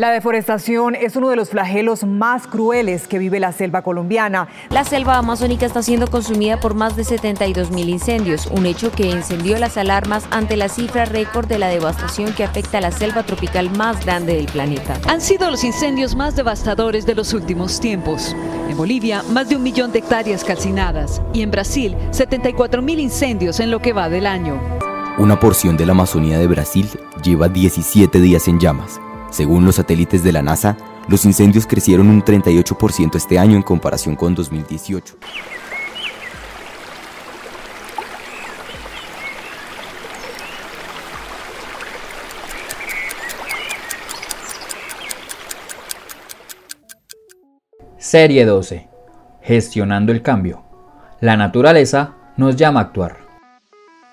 La deforestación es uno de los flagelos más crueles que vive la selva colombiana. La selva amazónica está siendo consumida por más de 72 mil incendios, un hecho que encendió las alarmas ante la cifra récord de la devastación que afecta a la selva tropical más grande del planeta. Han sido los incendios más devastadores de los últimos tiempos. En Bolivia, más de un millón de hectáreas calcinadas y en Brasil, 74 mil incendios en lo que va del año. Una porción de la Amazonía de Brasil lleva 17 días en llamas según los satélites de la NASA, los incendios crecieron un 38% este año en comparación con 2018. Serie 12. Gestionando el cambio. La naturaleza nos llama a actuar.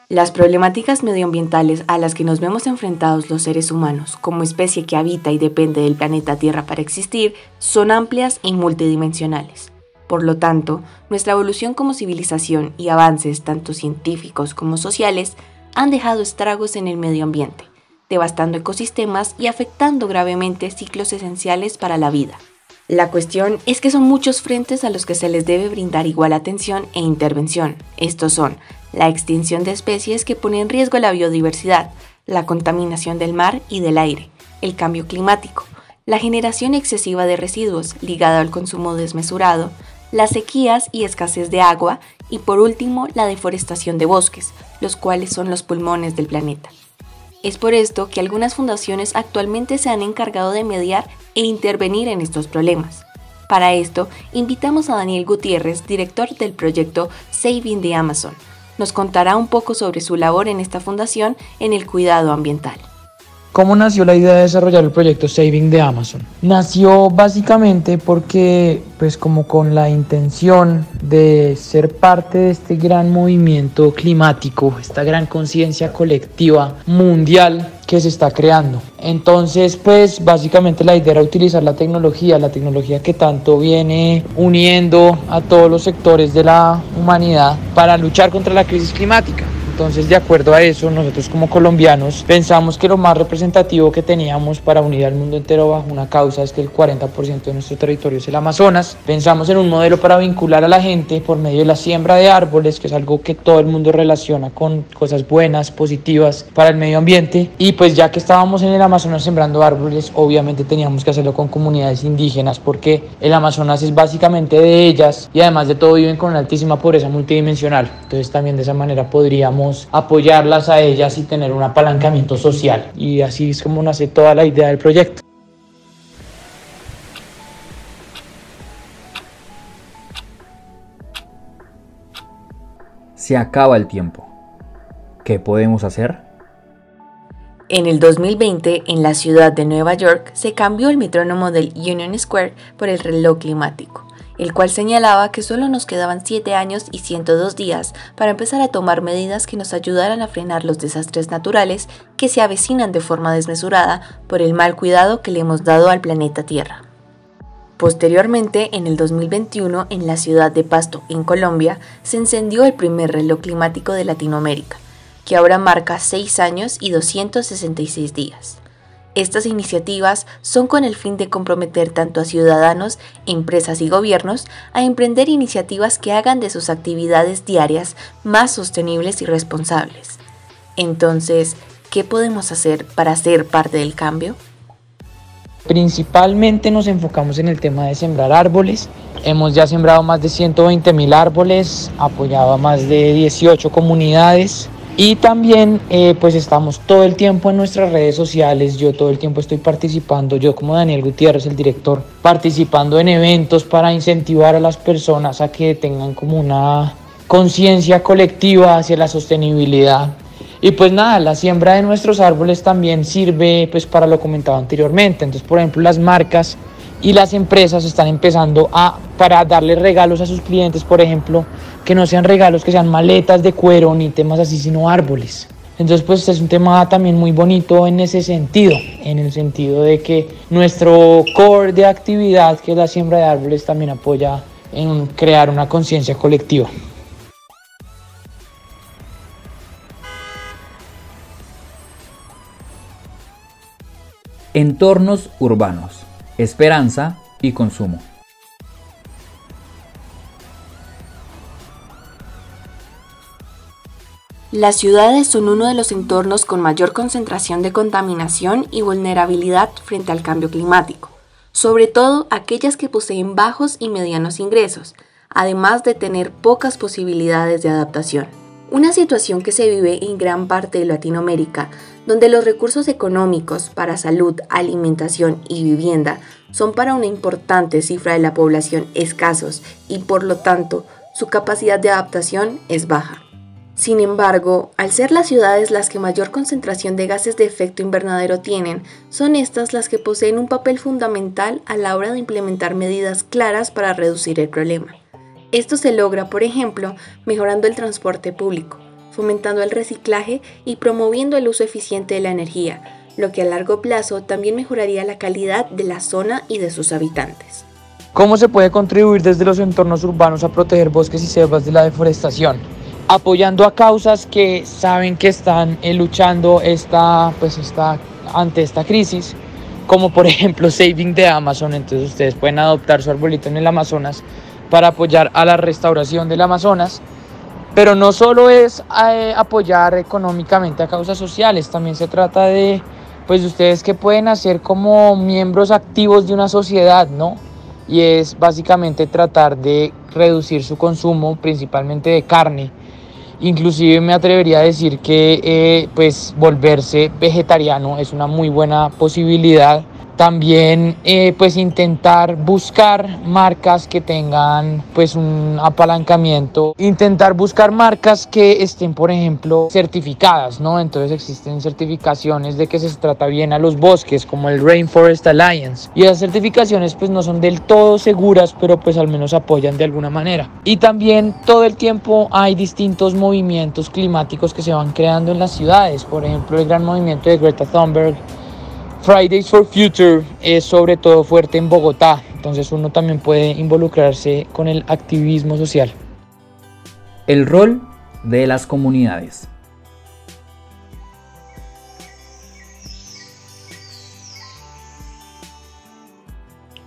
Las problemáticas medioambientales a las que nos vemos enfrentados los seres humanos como especie que habita y depende del planeta Tierra para existir son amplias y multidimensionales. Por lo tanto, nuestra evolución como civilización y avances tanto científicos como sociales han dejado estragos en el medio ambiente, devastando ecosistemas y afectando gravemente ciclos esenciales para la vida. La cuestión es que son muchos frentes a los que se les debe brindar igual atención e intervención. Estos son la extinción de especies que pone en riesgo la biodiversidad, la contaminación del mar y del aire, el cambio climático, la generación excesiva de residuos ligada al consumo desmesurado, las sequías y escasez de agua y por último la deforestación de bosques, los cuales son los pulmones del planeta. Es por esto que algunas fundaciones actualmente se han encargado de mediar e intervenir en estos problemas. Para esto, invitamos a Daniel Gutiérrez, director del proyecto Saving the Amazon, nos contará un poco sobre su labor en esta fundación en el cuidado ambiental. ¿Cómo nació la idea de desarrollar el proyecto Saving de Amazon? Nació básicamente porque, pues como con la intención de ser parte de este gran movimiento climático, esta gran conciencia colectiva mundial que se está creando. Entonces, pues básicamente la idea era utilizar la tecnología, la tecnología que tanto viene uniendo a todos los sectores de la humanidad para luchar contra la crisis climática. Entonces, de acuerdo a eso, nosotros como colombianos pensamos que lo más representativo que teníamos para unir al mundo entero bajo una causa es que el 40% de nuestro territorio es el Amazonas. Pensamos en un modelo para vincular a la gente por medio de la siembra de árboles, que es algo que todo el mundo relaciona con cosas buenas, positivas para el medio ambiente. Y pues ya que estábamos en el Amazonas sembrando árboles, obviamente teníamos que hacerlo con comunidades indígenas porque el Amazonas es básicamente de ellas y además de todo viven con una altísima pobreza multidimensional. Entonces también de esa manera podríamos apoyarlas a ellas y tener un apalancamiento social. Y así es como nace toda la idea del proyecto. Se acaba el tiempo. ¿Qué podemos hacer? En el 2020, en la ciudad de Nueva York, se cambió el metrónomo del Union Square por el reloj climático el cual señalaba que solo nos quedaban 7 años y 102 días para empezar a tomar medidas que nos ayudaran a frenar los desastres naturales que se avecinan de forma desmesurada por el mal cuidado que le hemos dado al planeta Tierra. Posteriormente, en el 2021, en la ciudad de Pasto, en Colombia, se encendió el primer reloj climático de Latinoamérica, que ahora marca 6 años y 266 días. Estas iniciativas son con el fin de comprometer tanto a ciudadanos, empresas y gobiernos a emprender iniciativas que hagan de sus actividades diarias más sostenibles y responsables. Entonces, ¿qué podemos hacer para ser parte del cambio? Principalmente nos enfocamos en el tema de sembrar árboles. Hemos ya sembrado más de 120 mil árboles, apoyado a más de 18 comunidades y también eh, pues estamos todo el tiempo en nuestras redes sociales, yo todo el tiempo estoy participando, yo como Daniel Gutiérrez, el director, participando en eventos para incentivar a las personas a que tengan como una conciencia colectiva hacia la sostenibilidad. Y pues nada, la siembra de nuestros árboles también sirve pues para lo comentado anteriormente. Entonces, por ejemplo, las marcas y las empresas están empezando a, para darle regalos a sus clientes, por ejemplo, que no sean regalos, que sean maletas de cuero ni temas así, sino árboles. Entonces, pues es un tema también muy bonito en ese sentido, en el sentido de que nuestro core de actividad, que es la siembra de árboles, también apoya en crear una conciencia colectiva. Entornos urbanos, esperanza y consumo. Las ciudades son uno de los entornos con mayor concentración de contaminación y vulnerabilidad frente al cambio climático, sobre todo aquellas que poseen bajos y medianos ingresos, además de tener pocas posibilidades de adaptación. Una situación que se vive en gran parte de Latinoamérica, donde los recursos económicos para salud, alimentación y vivienda son para una importante cifra de la población escasos y por lo tanto su capacidad de adaptación es baja. Sin embargo, al ser las ciudades las que mayor concentración de gases de efecto invernadero tienen, son estas las que poseen un papel fundamental a la hora de implementar medidas claras para reducir el problema. Esto se logra, por ejemplo, mejorando el transporte público, fomentando el reciclaje y promoviendo el uso eficiente de la energía, lo que a largo plazo también mejoraría la calidad de la zona y de sus habitantes. ¿Cómo se puede contribuir desde los entornos urbanos a proteger bosques y selvas de la deforestación? Apoyando a causas que saben que están eh, luchando esta, pues esta, ante esta crisis, como por ejemplo Saving de Amazon. Entonces ustedes pueden adoptar su arbolito en el Amazonas para apoyar a la restauración del Amazonas. Pero no solo es eh, apoyar económicamente a causas sociales, también se trata de pues ustedes que pueden hacer como miembros activos de una sociedad, ¿no? Y es básicamente tratar de reducir su consumo, principalmente de carne, Inclusive me atrevería a decir que eh, pues volverse vegetariano es una muy buena posibilidad también eh, pues intentar buscar marcas que tengan pues un apalancamiento, intentar buscar marcas que estén por ejemplo certificadas, ¿no? Entonces existen certificaciones de que se trata bien a los bosques como el Rainforest Alliance y esas certificaciones pues no son del todo seguras pero pues al menos apoyan de alguna manera. Y también todo el tiempo hay distintos movimientos climáticos que se van creando en las ciudades, por ejemplo el gran movimiento de Greta Thunberg Fridays for Future es sobre todo fuerte en Bogotá, entonces uno también puede involucrarse con el activismo social. El rol de las comunidades.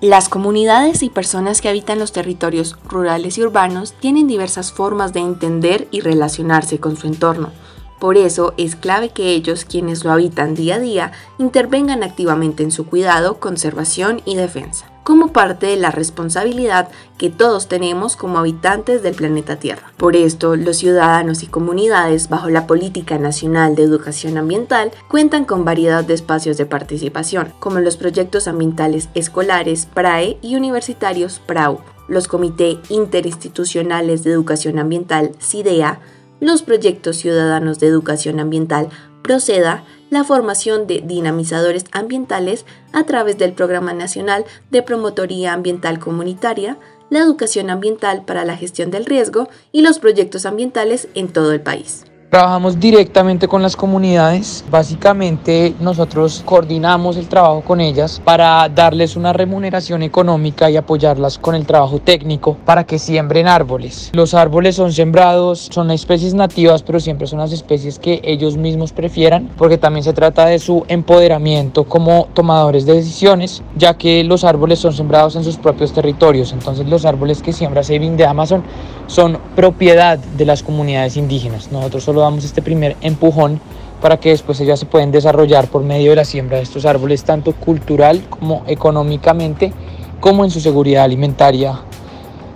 Las comunidades y personas que habitan los territorios rurales y urbanos tienen diversas formas de entender y relacionarse con su entorno por eso es clave que ellos, quienes lo habitan día a día, intervengan activamente en su cuidado, conservación y defensa, como parte de la responsabilidad que todos tenemos como habitantes del planeta Tierra. Por esto, los ciudadanos y comunidades, bajo la Política Nacional de Educación Ambiental, cuentan con variedad de espacios de participación, como los proyectos ambientales escolares PRAE y universitarios PRAU, los Comités Interinstitucionales de Educación Ambiental CIDEA, los proyectos ciudadanos de educación ambiental proceda la formación de dinamizadores ambientales a través del Programa Nacional de Promotoría Ambiental Comunitaria, la educación ambiental para la gestión del riesgo y los proyectos ambientales en todo el país. Trabajamos directamente con las comunidades. Básicamente nosotros coordinamos el trabajo con ellas para darles una remuneración económica y apoyarlas con el trabajo técnico para que siembren árboles. Los árboles son sembrados, son especies nativas, pero siempre son las especies que ellos mismos prefieran, porque también se trata de su empoderamiento como tomadores de decisiones, ya que los árboles son sembrados en sus propios territorios. Entonces los árboles que siembra Saving de Amazon son propiedad de las comunidades indígenas. Nosotros solo damos este primer empujón para que después ellas se pueden desarrollar por medio de la siembra de estos árboles, tanto cultural como económicamente, como en su seguridad alimentaria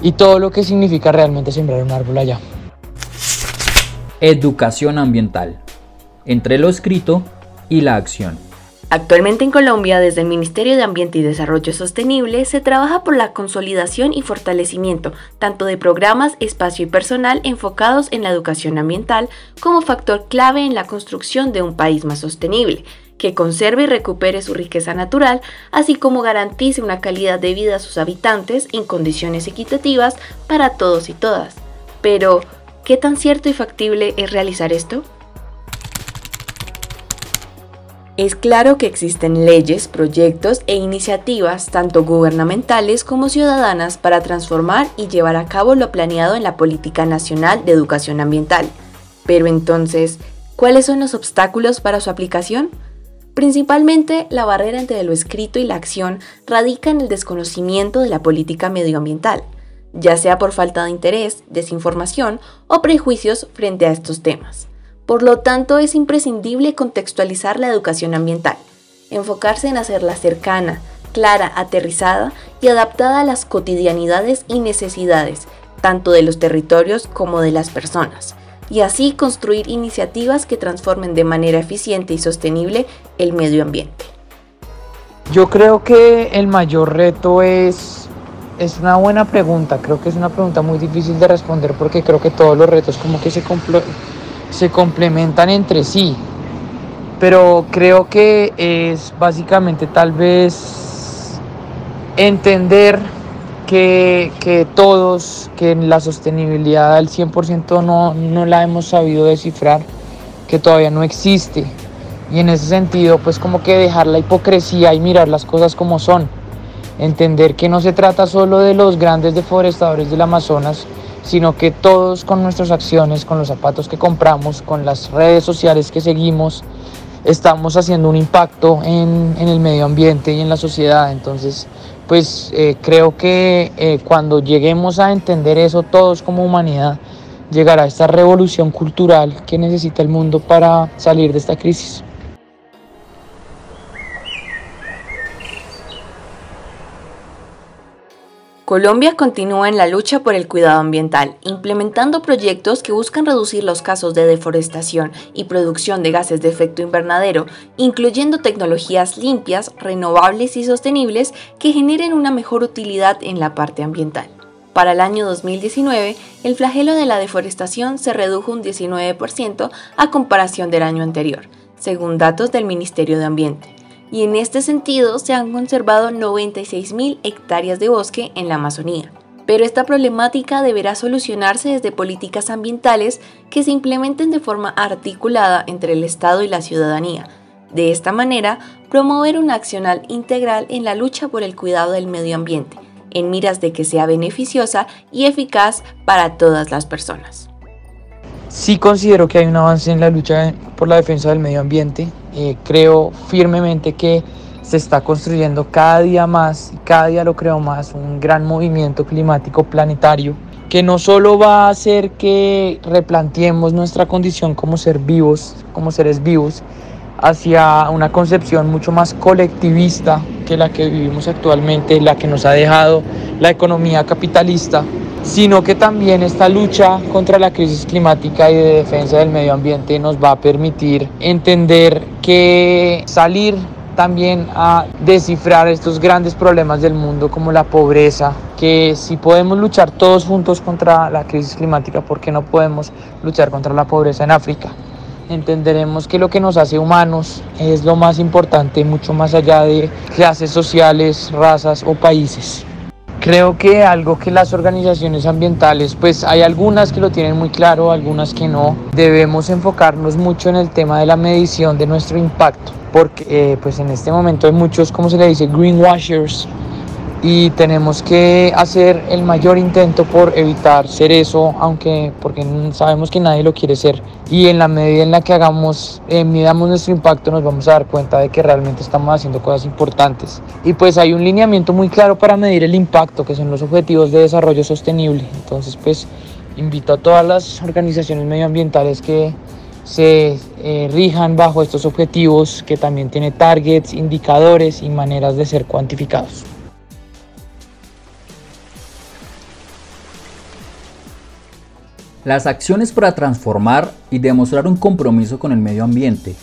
y todo lo que significa realmente sembrar un árbol allá. Educación ambiental, entre lo escrito y la acción. Actualmente en Colombia, desde el Ministerio de Ambiente y Desarrollo Sostenible, se trabaja por la consolidación y fortalecimiento tanto de programas, espacio y personal enfocados en la educación ambiental como factor clave en la construcción de un país más sostenible. que conserve y recupere su riqueza natural, así como garantice una calidad de vida a sus habitantes en condiciones equitativas para todos y todas. Pero, ¿qué tan cierto y factible es realizar esto? Es claro que existen leyes, proyectos e iniciativas, tanto gubernamentales como ciudadanas, para transformar y llevar a cabo lo planeado en la Política Nacional de Educación Ambiental. Pero entonces, ¿cuáles son los obstáculos para su aplicación? Principalmente, la barrera entre lo escrito y la acción radica en el desconocimiento de la política medioambiental, ya sea por falta de interés, desinformación o prejuicios frente a estos temas. Por lo tanto, es imprescindible contextualizar la educación ambiental, enfocarse en hacerla cercana, clara, aterrizada y adaptada a las cotidianidades y necesidades, tanto de los territorios como de las personas, y así construir iniciativas que transformen de manera eficiente y sostenible el medio ambiente. Yo creo que el mayor reto es, es una buena pregunta, creo que es una pregunta muy difícil de responder porque creo que todos los retos como que se, se complementan entre sí. Pero creo que es básicamente tal vez entender que, que todos, que la sostenibilidad al 100% no, no la hemos sabido descifrar, que todavía no existe. Y en ese sentido, pues como que dejar la hipocresía y mirar las cosas como son. Entender que no se trata solo de los grandes deforestadores del Amazonas, sino que todos con nuestras acciones, con los zapatos que compramos, con las redes sociales que seguimos, estamos haciendo un impacto en, el medio ambiente y en la sociedad. Entonces, pues eh, creo que eh, cuando lleguemos a entender eso todos como humanidad, llegará esta revolución cultural que necesita el mundo para salir de esta crisis. Colombia continúa en la lucha por el cuidado ambiental, implementando proyectos que buscan reducir los casos de deforestación y producción de gases de efecto invernadero, incluyendo tecnologías limpias, renovables y sostenibles que generen una mejor utilidad en la parte ambiental. Para el año 2019, el flagelo de la deforestación se redujo un 19% a comparación del año anterior, según datos del Ministerio de Ambiente y en este sentido se han conservado 96.000 hectáreas de bosque en la Amazonía. Pero esta problemática deberá solucionarse desde políticas ambientales que se implementen de forma articulada entre el Estado y la ciudadanía. De esta manera, promover una accional integral en la lucha por el cuidado del medio ambiente, en miras de que sea beneficiosa y eficaz para todas las personas. Sí considero que hay un avance en la lucha por la defensa del medio ambiente. Eh, creo firmemente que se está construyendo cada día más, cada día lo creo más, un gran movimiento climático planetario que no solo va a hacer que replanteemos nuestra condición como ser vivos, como seres vivos, hacia una concepción mucho más colectivista que la que vivimos actualmente, la que nos ha dejado la economía capitalista, sino que también esta lucha contra la crisis climática y de defensa del medio ambiente nos va a permitir entender que salir también a descifrar estos grandes problemas del mundo como la pobreza, que si podemos luchar todos juntos contra la crisis climática, ¿por qué no podemos luchar contra la pobreza en África? Entenderemos que lo que nos hace humanos es lo más importante, mucho más allá de clases sociales, razas o países. Creo que algo que las organizaciones ambientales, pues hay algunas que lo tienen muy claro, algunas que no, debemos enfocarnos mucho en el tema de la medición de nuestro impacto, porque eh, pues en este momento hay muchos, como se le dice, greenwashers, y tenemos que hacer el mayor intento por evitar ser eso, aunque porque sabemos que nadie lo quiere ser. Y en la medida en la que hagamos, eh, midamos nuestro impacto, nos vamos a dar cuenta de que realmente estamos haciendo cosas importantes. Y pues hay un lineamiento muy claro para medir el impacto, que son los objetivos de desarrollo sostenible. Entonces, pues invito a todas las organizaciones medioambientales que se eh, rijan bajo estos objetivos, que también tiene targets, indicadores y maneras de ser cuantificados. Las acciones para transformar y demostrar un compromiso con el medio ambiente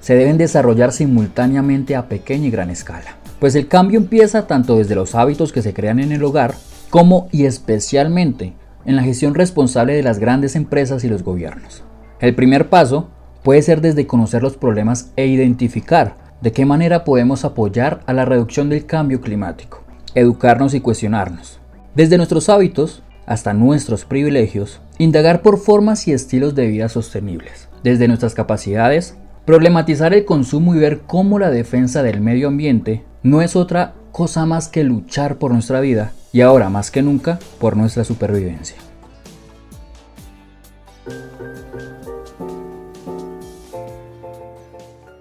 se deben desarrollar simultáneamente a pequeña y gran escala, pues el cambio empieza tanto desde los hábitos que se crean en el hogar como y especialmente en la gestión responsable de las grandes empresas y los gobiernos. El primer paso puede ser desde conocer los problemas e identificar de qué manera podemos apoyar a la reducción del cambio climático, educarnos y cuestionarnos. Desde nuestros hábitos hasta nuestros privilegios, indagar por formas y estilos de vida sostenibles. Desde nuestras capacidades, problematizar el consumo y ver cómo la defensa del medio ambiente no es otra cosa más que luchar por nuestra vida y ahora más que nunca por nuestra supervivencia.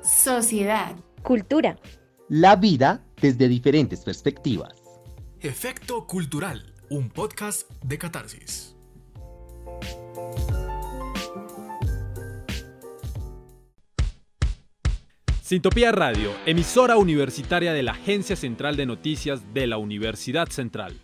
Sociedad. Cultura. La vida desde diferentes perspectivas. Efecto Cultural, un podcast de catarsis. Sintopía Radio, emisora universitaria de la Agencia Central de Noticias de la Universidad Central.